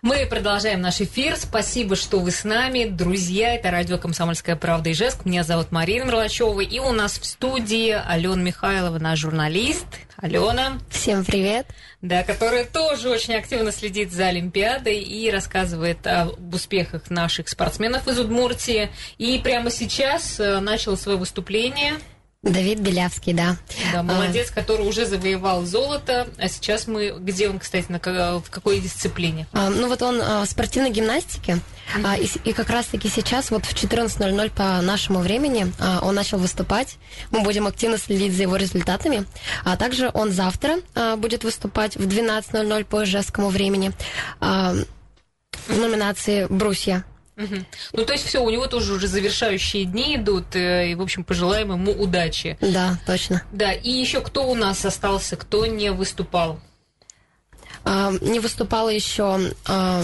Мы продолжаем наш эфир. Спасибо, что вы с нами. Друзья, это радио «Комсомольская правда» Ижевск. Меня зовут Марина Мерлачева. И у нас в студии Алена Михайлова, наш журналист. Алена. Всем привет. Да, которая тоже очень активно следит за Олимпиадой и рассказывает об успехах наших спортсменов из Удмуртии. И прямо сейчас э, начал свое выступление Давид Белявский, да. Да, молодец, который уже завоевал золото. А сейчас мы... Где он, кстати, на, в какой дисциплине? А, ну вот он а, в спортивной гимнастике. А, и, и как раз-таки сейчас, вот в 14.00 по нашему времени, а, он начал выступать. Мы будем активно следить за его результатами. А также он завтра а, будет выступать в 12.00 по ижевскому времени а, в номинации «Брусья». Угу. Ну, то есть все, у него тоже уже завершающие дни идут, э, и, в общем, пожелаем ему удачи. Да, точно. Да, и еще кто у нас остался, кто не выступал? А, не выступала еще а,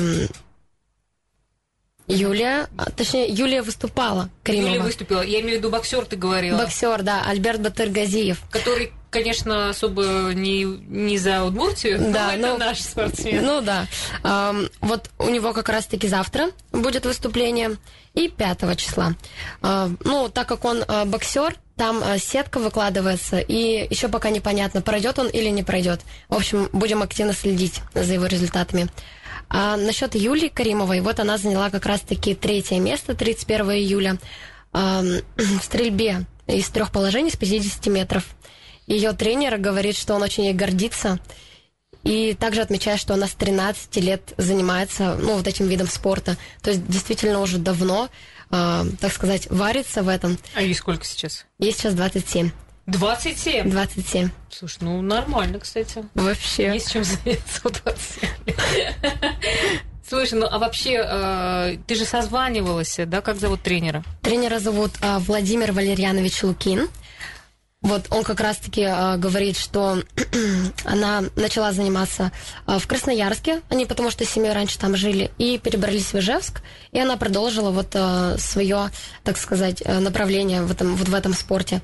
Юлия, точнее, Юлия выступала, Каримова. Юлия выступила, я имею в виду боксер, ты говорила. Боксер, да, Альберт Батыргазиев. Который, конечно, особо не, не за Удмуртию, да, но ну, это наш спортсмен. Ну да. Um, вот у него как раз-таки завтра будет выступление, и 5 числа. Uh, ну, так как он uh, боксер, там uh, сетка выкладывается, и еще пока непонятно, пройдет он или не пройдет. В общем, будем активно следить за его результатами. А насчет Юлии Каримовой, вот она заняла как раз-таки третье место 31 июля а, в стрельбе из трех положений с 50 метров. Ее тренер говорит, что он очень ей гордится. И также отмечает, что она с 13 лет занимается ну, вот этим видом спорта. То есть действительно уже давно, э, так сказать, варится в этом. А ей сколько сейчас? Ей сейчас 27. 27? 27. Слушай, ну нормально, кстати. Вообще. Есть чем заняться в 27 Слушай, ну а вообще, э, ты же созванивалась, да? Как зовут тренера? Тренера зовут э, Владимир Валерьянович Лукин. Вот он как раз-таки э, говорит, что она начала заниматься э, в Красноярске, они потому что семьей раньше там жили, и перебрались в Ижевск, и она продолжила вот э, свое, так сказать, направление в этом, вот в этом спорте.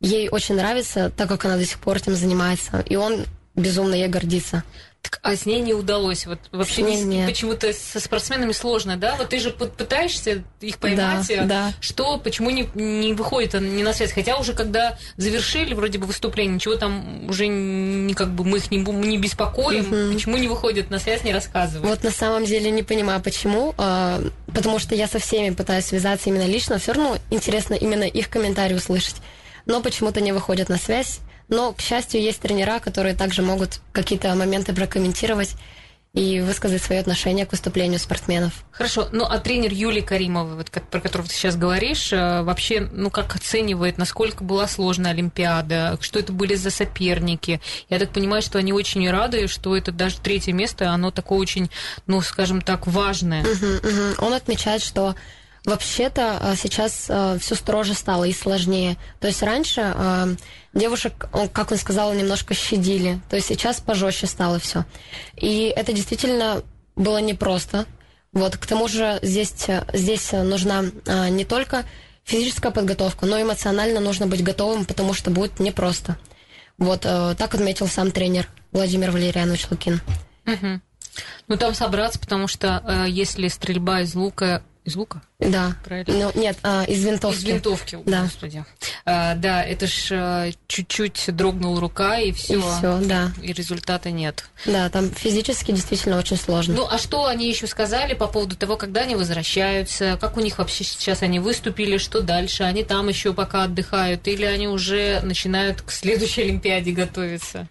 Ей очень нравится, так как она до сих пор этим занимается, и он безумно ей гордится. Так, а с ней не удалось. Вот вообще не, почему-то со спортсменами сложно, да? Вот ты же пытаешься их поймать, да, да. что, почему не, не выходит не на связь? Хотя уже когда завершили вроде бы выступление, ничего там уже не как бы мы их не, не беспокоим, угу. почему не выходят на связь, не рассказывают? Вот на самом деле не понимаю, почему, а, потому что я со всеми пытаюсь связаться именно лично, все равно интересно именно их комментарии услышать но почему-то не выходят на связь. Но, к счастью, есть тренера, которые также могут какие-то моменты прокомментировать и высказать свое отношение к выступлению спортсменов. Хорошо, ну а тренер Юлии Каримовой, вот, про которого ты сейчас говоришь, э, вообще, ну как оценивает, насколько была сложная Олимпиада, что это были за соперники? Я так понимаю, что они очень рады, что это даже третье место, оно такое очень, ну скажем так, важное. Угу, угу. Он отмечает, что Вообще-то а, сейчас а, все строже стало и сложнее. То есть раньше а, девушек, как он сказал, немножко щадили. То есть сейчас пожестче стало все. И это действительно было непросто. Вот, к тому же здесь, здесь нужна не только физическая подготовка, но эмоционально нужно быть готовым, потому что будет непросто. Вот, так отметил сам тренер Владимир Валерьянович Лукин. Угу. Ну, там собраться, потому что если стрельба из лука из лука? Да. Правильно? Ну, нет, а, из винтовки. Из винтовки, да. господи. А, да, это ж а, чуть-чуть дрогнула рука, и все. И все, да. И результата нет. Да, там физически действительно очень сложно. Ну, а что они еще сказали по поводу того, когда они возвращаются? Как у них вообще сейчас они выступили? Что дальше? Они там еще пока отдыхают? Или они уже начинают к следующей Олимпиаде готовиться?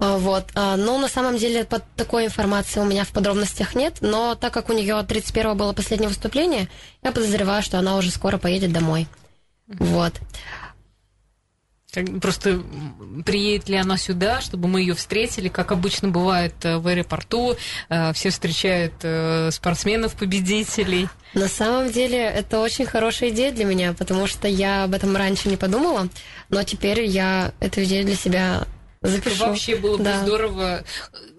А, вот. А, ну, на самом деле, под такой информации у меня в подробностях нет, но так как у нее 31 было последнее выступление, я подозреваю, что она уже скоро поедет домой. Вот. Просто приедет ли она сюда, чтобы мы ее встретили, как обычно бывает э, в аэропорту, э, все встречают э, спортсменов-победителей. На самом деле это очень хорошая идея для меня, потому что я об этом раньше не подумала, но теперь я эту идею для себя Запишу. Вообще было бы Да. здорово.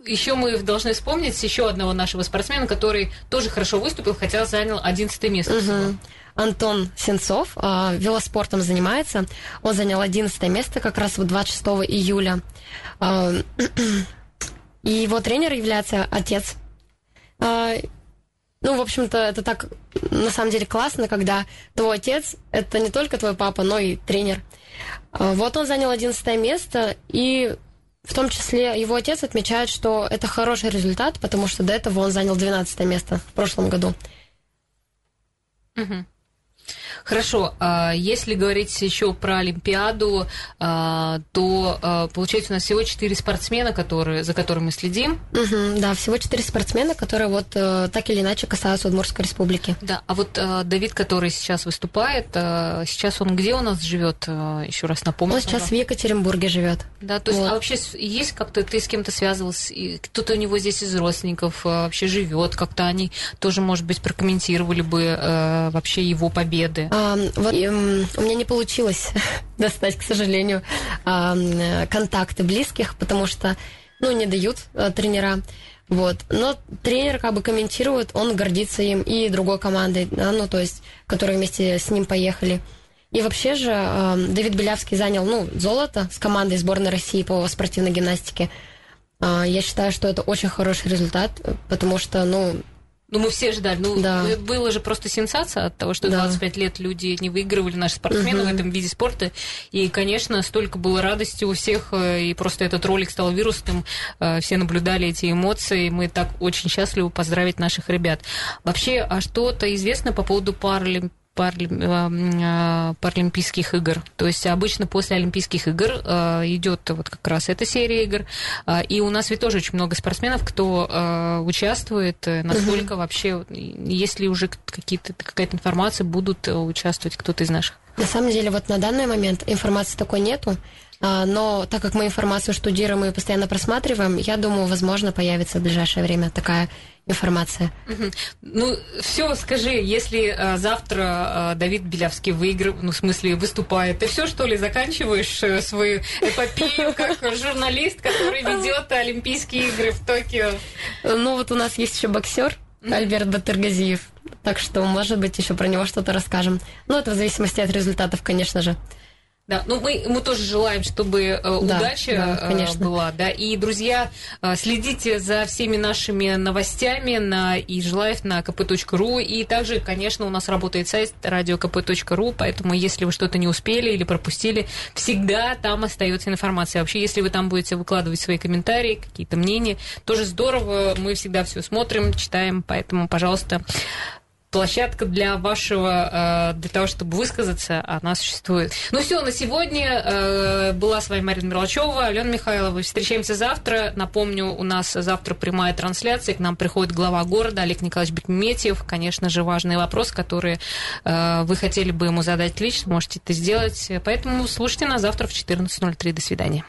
Еще мы должны вспомнить еще одного нашего спортсмена, который тоже хорошо выступил, хотя занял 11 место. всего. Мгм. Антон Сенцов а, велоспортом занимается. Он занял 11 место как раз вот 26 июля. А, И его тренер является отец. А, Ну, в общем-то, это так на самом деле классно, когда твой отец это не только твой папа, но и тренер. А, Вот он занял 11 место, и в том числе его отец отмечает, что это хороший результат, потому что до этого он занял 12 место в прошлом году. Хорошо, а если говорить еще про Олимпиаду, а, то а, получается у нас всего четыре спортсмена, которые, за которыми мы следим. Мгм, да, всего четыре спортсмена, которые вот э, так или иначе касаются Удмуртской республики. Да, а вот а, Давид, который сейчас выступает, а, сейчас он где у нас живет? Еще раз напомню. Он сейчас в Екатеринбурге живет. Да, то есть, Вот. а вообще есть как-то ты с кем-то связывался, кто-то у него здесь из родственников вообще живет, как-то они тоже, может быть, прокомментировали бы э, вообще его победы. А, вот, эм, у меня не получилось достать, к сожалению, а, контакты близких, потому что, ну, не дают э, тренера. Вот. Но тренер как бы комментирует, он гордится им и другой командой, да, ну, то есть, которые вместе с ним поехали. И вообще же э, Давид Белявский занял, ну, золото с командой сборной России по спортивной гимнастике. А, Я считаю, что это очень хороший результат, э, потому что, ну, Ну, мы все ждали. Ну, Да. э, была же просто сенсация от того, что Да. 25 лет люди не выигрывали, наши спортсмены в этом виде спорта. И, конечно, столько было радости у всех, э, и просто этот ролик стал вирусным. э, Все наблюдали эти эмоции. Мы так очень счастливы поздравить наших ребят. Вообще, а что-то известно по поводу паралимпиады? Паралимпийских игр. То есть обычно после Олимпийских игр э, идет вот как раз эта серия игр. А, И у нас ведь тоже очень много спортсменов, кто э, участвует. Э, Насколько вообще, есть ли уже какие-то какая-то информация, будут э, участвовать кто-то из наших? На самом деле, вот на данный момент информации такой нету, но так как мы информацию штудируем и постоянно просматриваем, я думаю, возможно, появится в ближайшее время такая информация. Ну, все, скажи, если э, завтра э, Давид Белявский выигрывает, ну, в смысле, выступает, ты все, что ли, заканчиваешь э, свою эпопею как журналист, который ведет Олимпийские игры в Токио? Ну, вот у нас есть еще боксер Альберт Батыргазиев, так что, может быть, еще про него что-то расскажем. Ну, это в зависимости от результатов, конечно же. Да, ну мы, мы тоже желаем, чтобы э, удача да, э, конечно. была, да. И, друзья, э, следите за всеми нашими новостями на и желаев на kp.ru. И также, конечно, у нас работает сайт radiokp.ru, поэтому если вы что-то не успели или пропустили, всегда там остается информация. Вообще, если вы там будете выкладывать свои комментарии, какие-то мнения, тоже здорово. Мы всегда все смотрим, читаем, поэтому, пожалуйста, площадка для вашего, э, для того, чтобы высказаться, она существует. Ну все, на сегодня э, была с вами Марина Мерлачева, Алена Михайлова. Встречаемся завтра. Напомню, у нас завтра прямая трансляция. К нам приходит глава города Олег Николаевич Бекметьев. Конечно же, важный вопрос, который э, вы хотели бы ему задать лично, можете это сделать. Поэтому слушайте нас завтра в 14.03. До свидания.